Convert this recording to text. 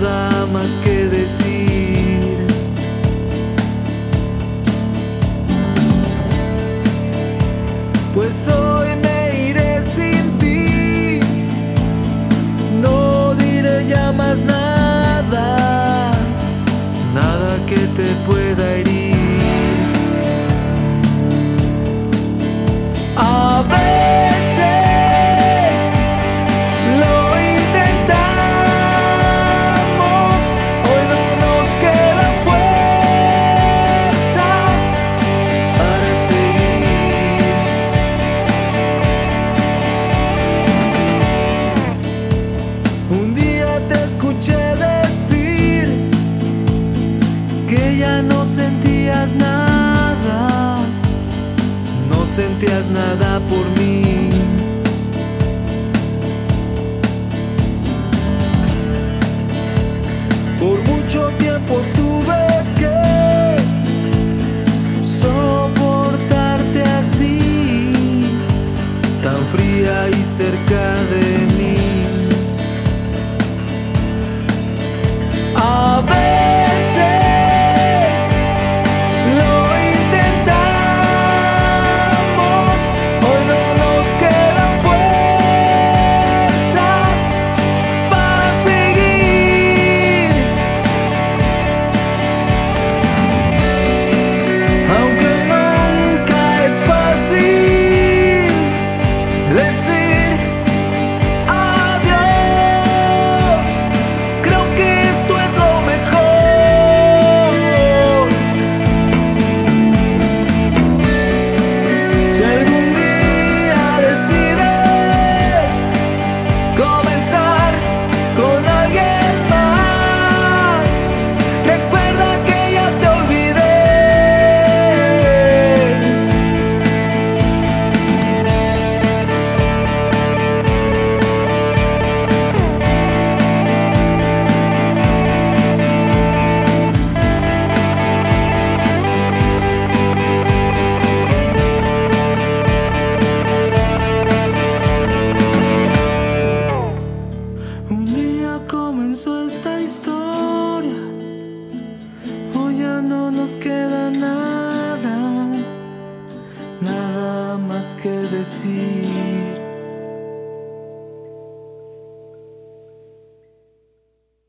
nada más que decir. Pues ya no sentías nada, no sentías nada por mí. Por mucho tiempo tuve que soportarte así, tan fría y cerca de no nos queda nada, nada más que decir.